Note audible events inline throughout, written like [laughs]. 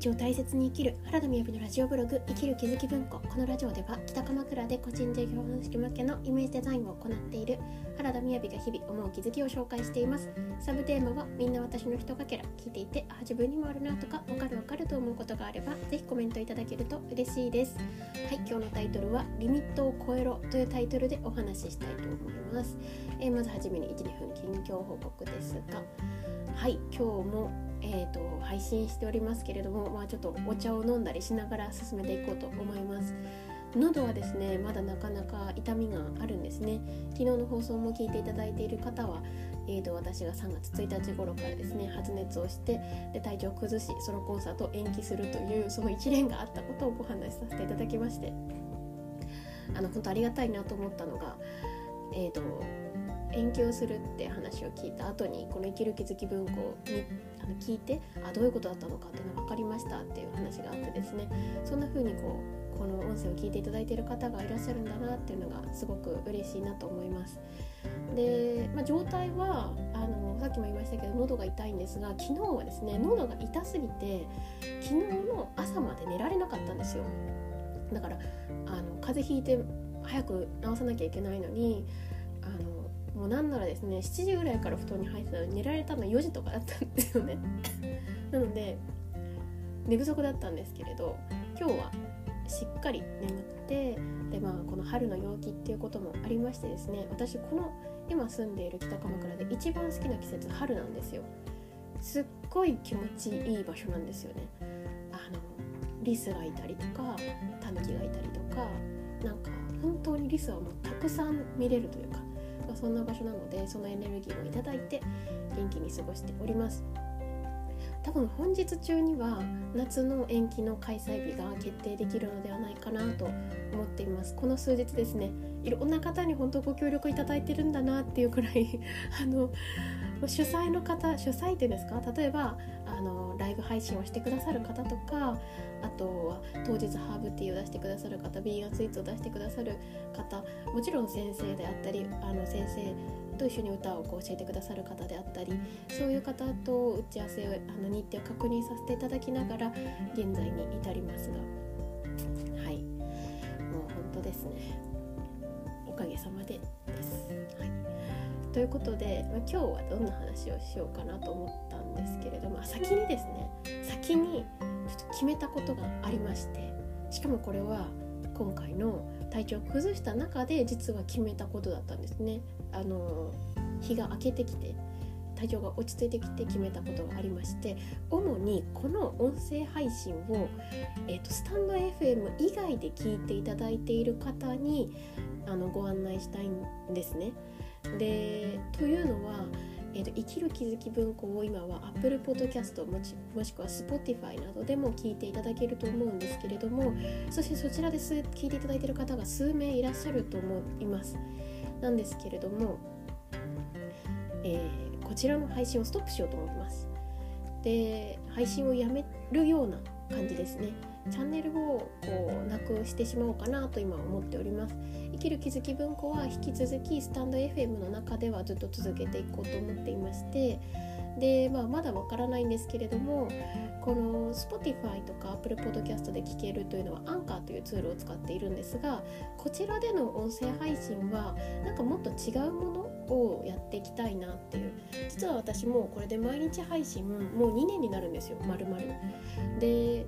日を大切に生きる原田みやびのラジオブログ生きる気づき文庫。このラジオでは北鎌倉で個人事業主向けのイメージデザインを行っている原田みやびが日々思う気づきを紹介しています。サブテーマはみんな私の人かけら聞いていてあ自分にもあるなとかわかるわかると思うことがあればぜひコメントいただけると嬉しいです。はい今日のタイトルはリミットを超えろというタイトルでお話ししたいと思います、えーまずはじめに1、2分近況報告ですがはい今日もえー、と配信しておりますけれども、まあ、ちょっとお茶を飲んだりしながら進めていこうと思います。喉はですねまだなかなか痛みがあるんですね。昨日の放送も聞いていただいている方は、えー、と私が3月1日頃からですね発熱をしてで体調を崩しそのコンサートを延期するというその一連があったことをお話しさせていただきまして。あの本当ありがたいなと思ったのがえー、と期をするって話を聞いた後にこの「生きる気づき文庫に」あの聞いてあどういうことだったのかっていうのが分かりましたっていう話があってですねそんな風にこうこの音声を聞いていただいている方がいらっしゃるんだなっていうのがすごく嬉しいなと思います。で、まあ、状態はあのさっきも言いましたけど喉が痛いんですが昨日はですね喉が痛すぎて昨日の朝まで寝られなかったんですよ。だからあの風邪ひいて早く治さなきゃいけないのにもうなんならですね7時ぐらいから布団に入ってたのに寝られたの4時とかだったんですよね。[laughs] なので寝不足だったんですけれど今日はしっかり眠ってでまあこの春の陽気っていうこともありましてですね私この今住んでいる北鎌倉で一番好きな季節春なんですよ。すっごい気持ちいい場所なんですよね。あのリスがいたりとかタヌキがいたりとかなんか本当にリスはもうたくさん見れるというか、が、そんな場所なのでそのエネルギーをいただいて元気に過ごしております。多分本日中には夏の延期の開催日が決定できるのではないかなと思っています。この数日ですねいろんな方に本当ご協力いただいてるんだなっていうくらい [laughs] あの主催の方主催っていうんですか？例えばあのライブ配信をしてくださる方とかあとは当日ハーブティーを出してくださる方ビーガンスイーツを出してくださる方もちろん先生であったりあの先生と一緒に歌をこう教えてくださる方であったりそういう方と打ち合わせをあの日程を確認させていただきながら現在に至りますがはい。もう本当ですね。おかげさまでです。はい。ということで、ま、今日はどんな話をしようかなと思ったんですけれども先にですね。先にちょっと決めたことがありましてしかもこれは今回の体調を崩した中で実は決めたことだったんですね。あの日が明けてきて体調が落ち着いてきて決めたことがありまして主にこの音声配信を、えーと、スタンド FM 以外で聞いていただいている方にあのご案内したいんですね。でというのは、えーと、生きる気づき文庫を今は Apple Podcast もしもしくは Spotify などでも聞いていただけると思うんですけれどもそしてそちらで聞いていただいている方が数名いらっしゃると思います。なんですけれども、えー、こちらの配信をストップしようと思ってます。で配信をやめるような感じですね。チャンネルをこうなくしてしまおうかなと今思っております。生きる気づき文庫は引き続きスタンド FM の中ではずっと続けていこうと思っていましてで、まあ、まだわからないんですけれどもこの Spotify とか Apple Podcast で聞けるというのは Anchor というツールを使っているんですがこちらでの音声配信はなんかもっと違うものをやっていきたいなっていう。実は私もこれで毎日配信もう2年になるんですよまるまる。で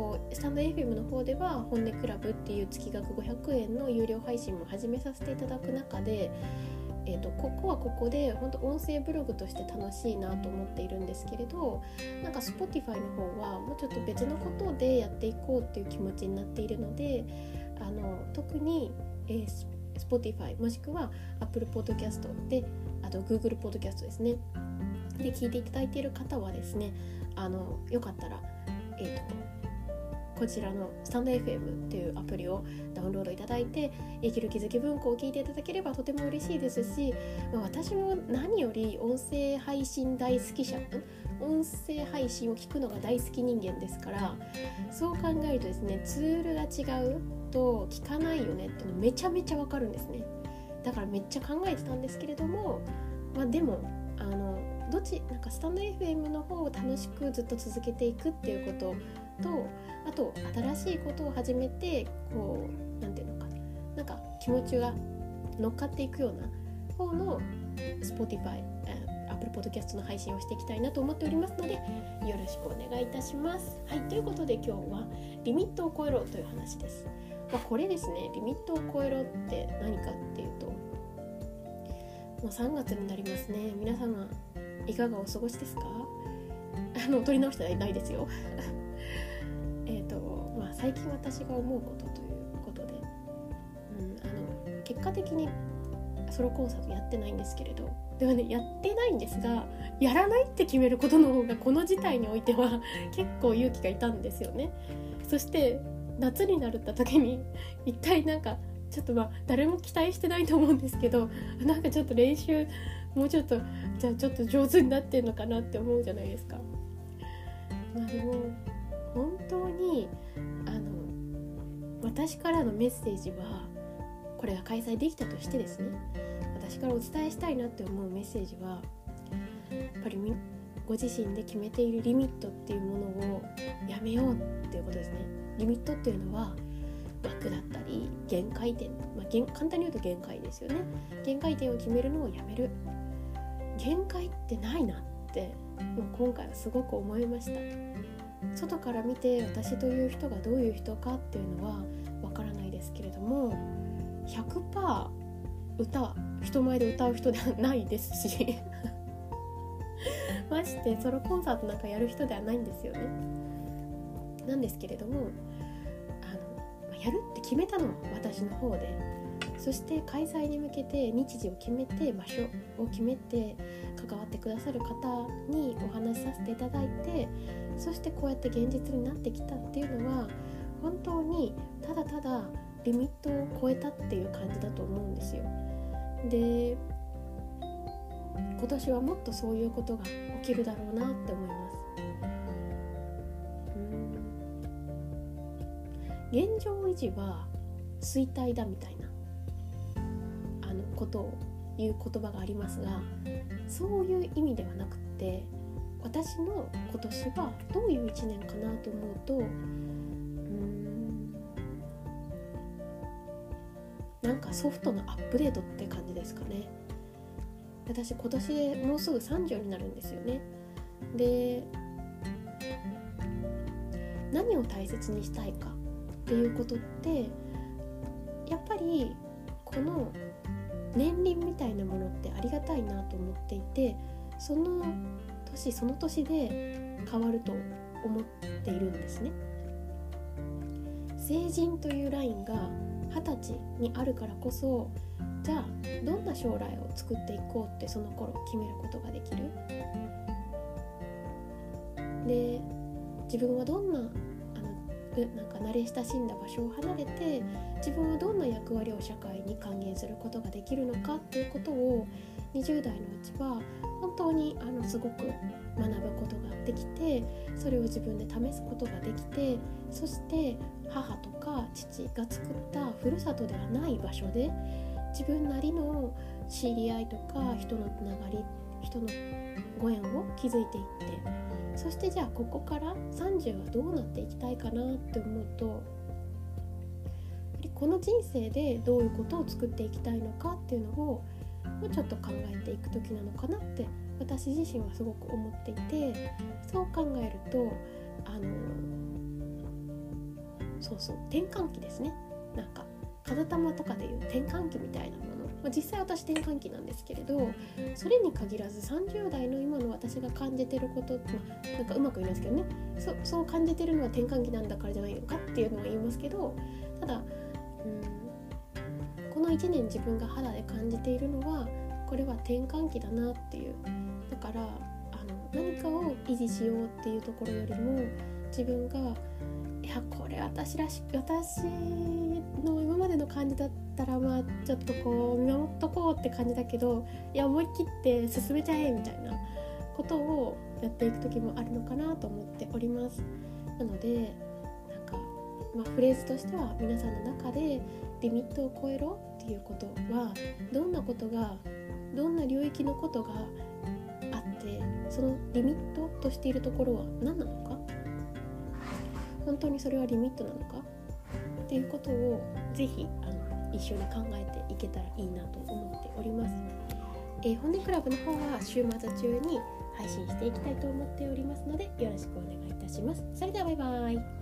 こうスタンド FM の方では本音クラブっていう月額500円の有料配信も始めさせていただく中で、えーと、ここはここで本当音声ブログとして楽しいなと思っているんですけれどなんか Spotify の方はもうちょっと別のことでやっていこうっていう気持ちになっているのであの特に、えー、Spotify もしくは Apple Podcast であと Google Podcast ですね。で聞いていただいている方はですねあのよかったらえっ、ー、とこちらのスタンド FM っていうアプリをダウンロードいただいて生きる気づき文庫を聞いていただければとても嬉しいですし、まあ、私も何より音声配信大好き者音声配信を聞くのが大好き人間ですからそう考えるとですねツールが違うと聞かないよねってのめちゃめちゃわかるんですね。だからめっちゃ考えてたんですけれどもまあでもあのどっちなんかスタンド FM の方を楽しくずっと続けていくっていうこととあと新しいことを始めてこう何て言うのかな。んか気持ちが乗っかっていくような方の Spotify、Apple Podcast の配信をしていきたいなと思っておりますのでよろしくお願いいたします。はいということで今日はリミットを超えろという話です。まあ、これですね。リミットを超えろって何かっていうともう3月になりますね。皆様いかがお過ごしですか？[laughs] あの取り直してないですよ。えっとまあ最近私が思うことということで、うん、あの結果的にソロコンサートやってないんですけれどではねやってないんですがやらないって決めることの方がこの事態においては [laughs] 結構勇気がいたんですよねそして夏になるった時に一体なんかちょっとまあ誰も期待してないと思うんですけどなんかちょっと練習もうちょっとじゃあちょっと上手になってんのかなって思うじゃないですか。まあでも本当にあの私からのメッセージはこれが開催できたとしてですね私からお伝えしたいなって思うメッセージはやっぱりご自身で決めているリミットっていうものをやめようっていうことですね。リミットっていうのは枠だったり限界点、まあ、簡単に言うと限界ですよね。限界点を決めるのをやめる。限界ってないなってもう今回はすごく思いました。外から見て私という人がどういう人かっていうのはわからないですけれども100%歌人前で歌う人ではないですし [laughs] ましてソロコンサートなんかやる人ではないんですよね。なんですけれどもあのやるって決めたのは私の方でそして開催に向けて日時を決めて場所を決めて関わってくださる方にお話しさせていただいてそしてこうやって現実になってきたっていうのは本当にただただリミットを超えたっていう感じだと思うんですよ。で今年はもっとそういうことが起きるだろうなって思います。現状維持は衰退だみたいなあのことを言う言葉がありますがそういう意味ではなくって私の今年はどういう1年かなと思うとうんなんかソフトのアップデートって感じですかね。私今年でもうすぐ30になるんですよね。で何を大切にしたいかっていうことってやっぱりこの年輪みたいなものってありがたいなと思っていてその年その年で変わると思っているんですね。成人というラインが二十歳にあるからこそじゃあどんな将来を作っていこうってその頃決めることができる？で自分はどんなあのなんか慣れ親しんだ場所を離れて自分はどんな役割を社会に還元することができるのかっていうことを20代のうちは本当にあのすごく学ぶことができてそれを自分で試すことができてそして母とか父が作ったふるさとではない場所で自分なりの知り合いとか人のつながり人のご縁を築いていってそしてじゃあここから30はどうなっていきたいかなって思うとこの人生でどういうことを作っていきたいのかっていうのをもうちょっと考えていく時なのかなって私自身はすごく思っていてそう考えるとあのそうそう転換期ですね。なんか風玉とかでいう転換期みたいなもの。まあ、実際私転換期なんですけれどそれに限らず30代の今の私が感じてること、まあ、なんかうまく言いますけどね。そう感じてるのは転換期なんだからじゃないのかっていうのは言いますけどただ1年自分が肌で感じているのはこれは転換期だなっていう。だからあの何かを維持しようっていうところよりも自分がいやこれ私らしく私の今までの感じだったらまあちょっとこう見守っとこうって感じだけどいや思い切って進めちゃえみたいなことをやっていく時もあるのかなと思っております。なのでなんか、まあ、フレーズとしては皆さんの中でリミットを超えろっていうことはどんなことがどんな領域のことがあってそのリミットとしているところは何なのか？本当にそれはリミットなのか？っていうことをぜひあの一緒に考えていけたらいいなと思っております。えー、本音クラブの方は週末中に配信していきたいと思っておりますのでよろしくお願いいたします。それではバイバイ。